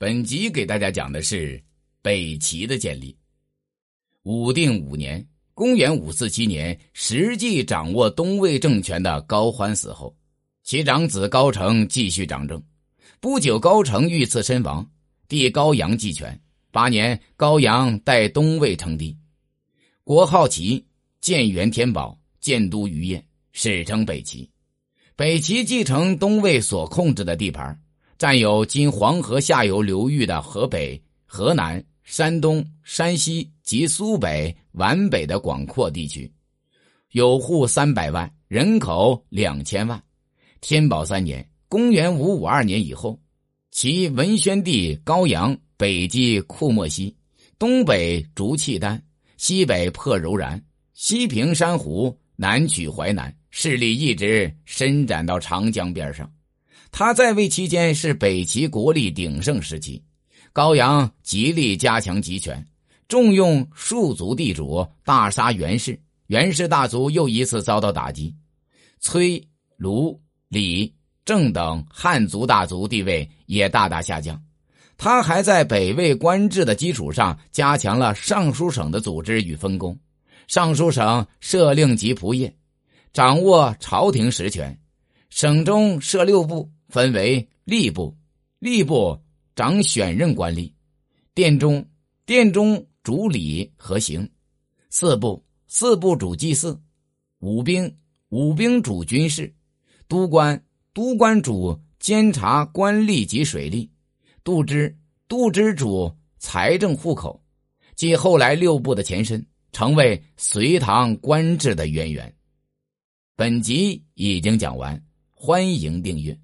本集给大家讲的是北齐的建立。武定五年（公元五四七年），实际掌握东魏政权的高欢死后，其长子高澄继续掌政。不久，高澄遇刺身亡，弟高阳继权。八年，高阳代东魏称帝，国号齐，建元天宝，建都于雁，史称北齐。北齐继承东魏所控制的地盘。占有今黄河下游流域的河北、河南、山东、山西及苏北皖北的广阔地区，有户三百万，人口两千万。天宝三年（公元五五二年）以后，其文宣帝高阳北击库莫西，东北逐契丹，西北破柔然，西平山湖，南取淮南，势力一直伸展到长江边上。他在位期间是北齐国力鼎盛时期，高阳极力加强集权，重用庶族地主，大杀袁氏，袁氏大族又一次遭到打击。崔、卢、李、郑等汉族大族地位也大大下降。他还在北魏官制的基础上，加强了尚书省的组织与分工。尚书省设令级仆射，掌握朝廷实权，省中设六部。分为吏部，吏部掌选任官吏；殿中，殿中主礼和刑；四部，四部主祭祀；武兵，武兵主军事；都官，都官主监察官吏及水利；度支，度支主财政户口，即后来六部的前身，成为隋唐官制的渊源。本集已经讲完，欢迎订阅。